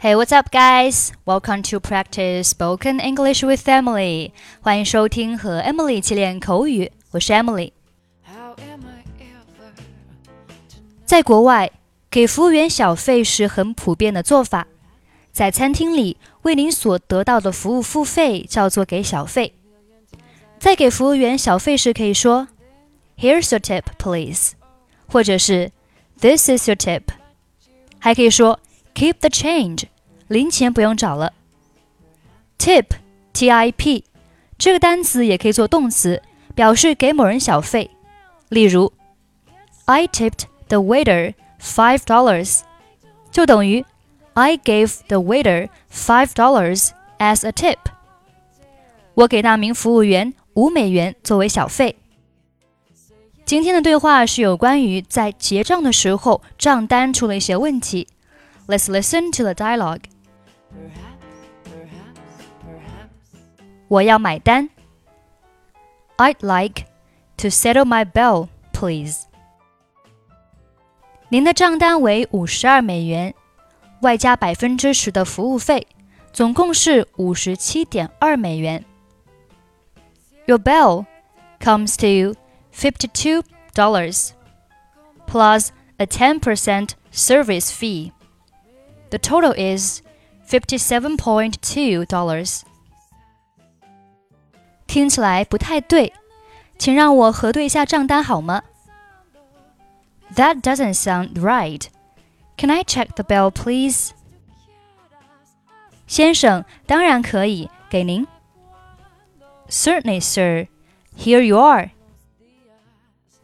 Hey, what's up, guys? Welcome to practice spoken English with Emily. 欢迎收听和 Emily 一起练口语，我是 Emily。在国外，给服务员小费是很普遍的做法。在餐厅里，为您所得到的服务付费叫做给小费。在给服务员小费时，可以说 "Here's your tip, please"，或者是 "This is your tip"，还可以说 "Keep the change"。零钱不用找了。tip，t-i-p，这个单词也可以做动词，表示给某人小费。例如，I tipped the waiter five dollars，就等于 I gave the waiter five dollars as a tip。我给那名服务员五美元作为小费。今天的对话是有关于在结账的时候账单出了一些问题。Let's listen to the dialogue. 我要买单。I'd like to settle my bill, please. 您的账单为五十二美元，外加百分之十的服务费，总共是五十七点二美元。Your bill comes to fifty-two dollars plus a ten percent service fee. The total is fifty-seven point two dollars. 听起来不太对，请让我核对一下账单好吗？That doesn't sound right. Can I check the bill, please? 先生，当然可以，给您。Certainly, sir. Here you are.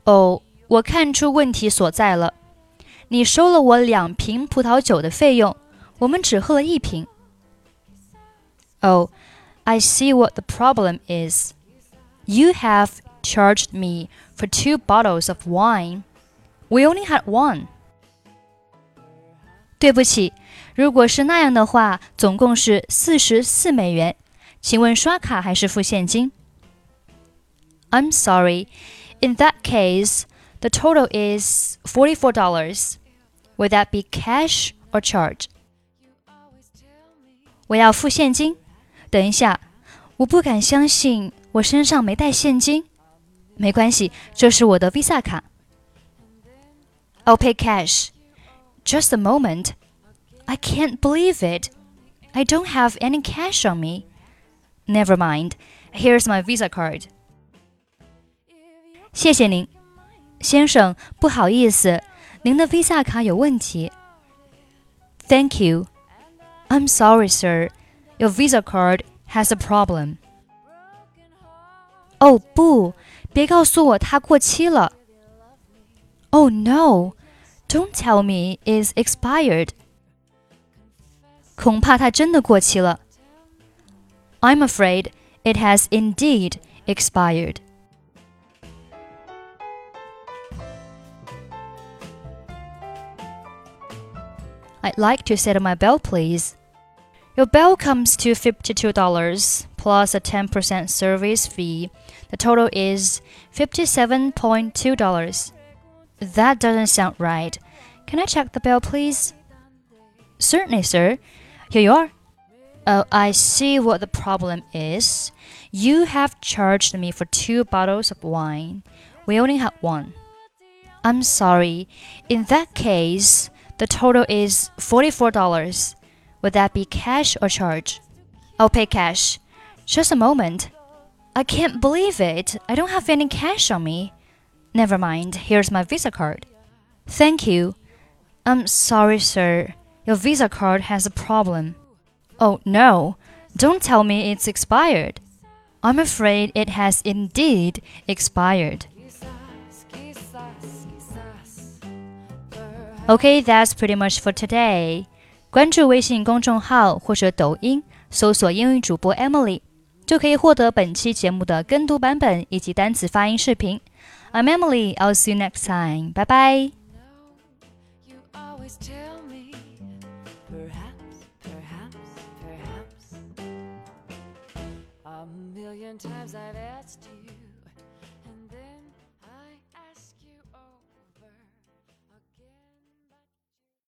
哦，我看出问题所在了。 你收了我两瓶葡萄酒的费用，我们只喝了一瓶。Oh. I see what the problem is. You have charged me for two bottles of wine. We only had one. 对不起，如果是那样的话，总共是四十四美元。请问刷卡还是付现金？I'm sorry. In that case, the total is forty-four dollars. Would that be cash or charge? 我要付现金。等一下，我不敢相信我身上没带现金。没关系，这是我的 Visa 卡。I'll pay cash. Just a moment. I can't believe it. I don't have any cash on me. Never mind. Here's my Visa card. 谢谢您，先生。不好意思， 您的 Visa 卡有问题。Thank you. I'm sorry, sir. Your Visa card has a problem. 哦不，别告诉我它过期了。Oh no! Don't tell me it's expired. 恐怕它真的过期了。I'm afraid it has indeed expired. I'd like to settle my bill, please. Your bill comes to $52 plus a 10% service fee. The total is $57.2. That doesn't sound right. Can I check the bill, please? Certainly, sir. Here you are. Oh, I see what the problem is. You have charged me for two bottles of wine. We only had one. I'm sorry. In that case, the total is $44. Would that be cash or charge? I'll pay cash. Just a moment. I can't believe it. I don't have any cash on me. Never mind. Here's my Visa card. Thank you. I'm sorry, sir. Your Visa card has a problem. Oh, no. Don't tell me it's expired. I'm afraid it has indeed expired. Okay, that's pretty much for today. 关注微信公众号或者抖音，搜索英语主播 Emily，就可以获得本期节目的跟读版本以及单词发音视频。I'm Emily. I'll see you next time. Bye bye. times I've asked you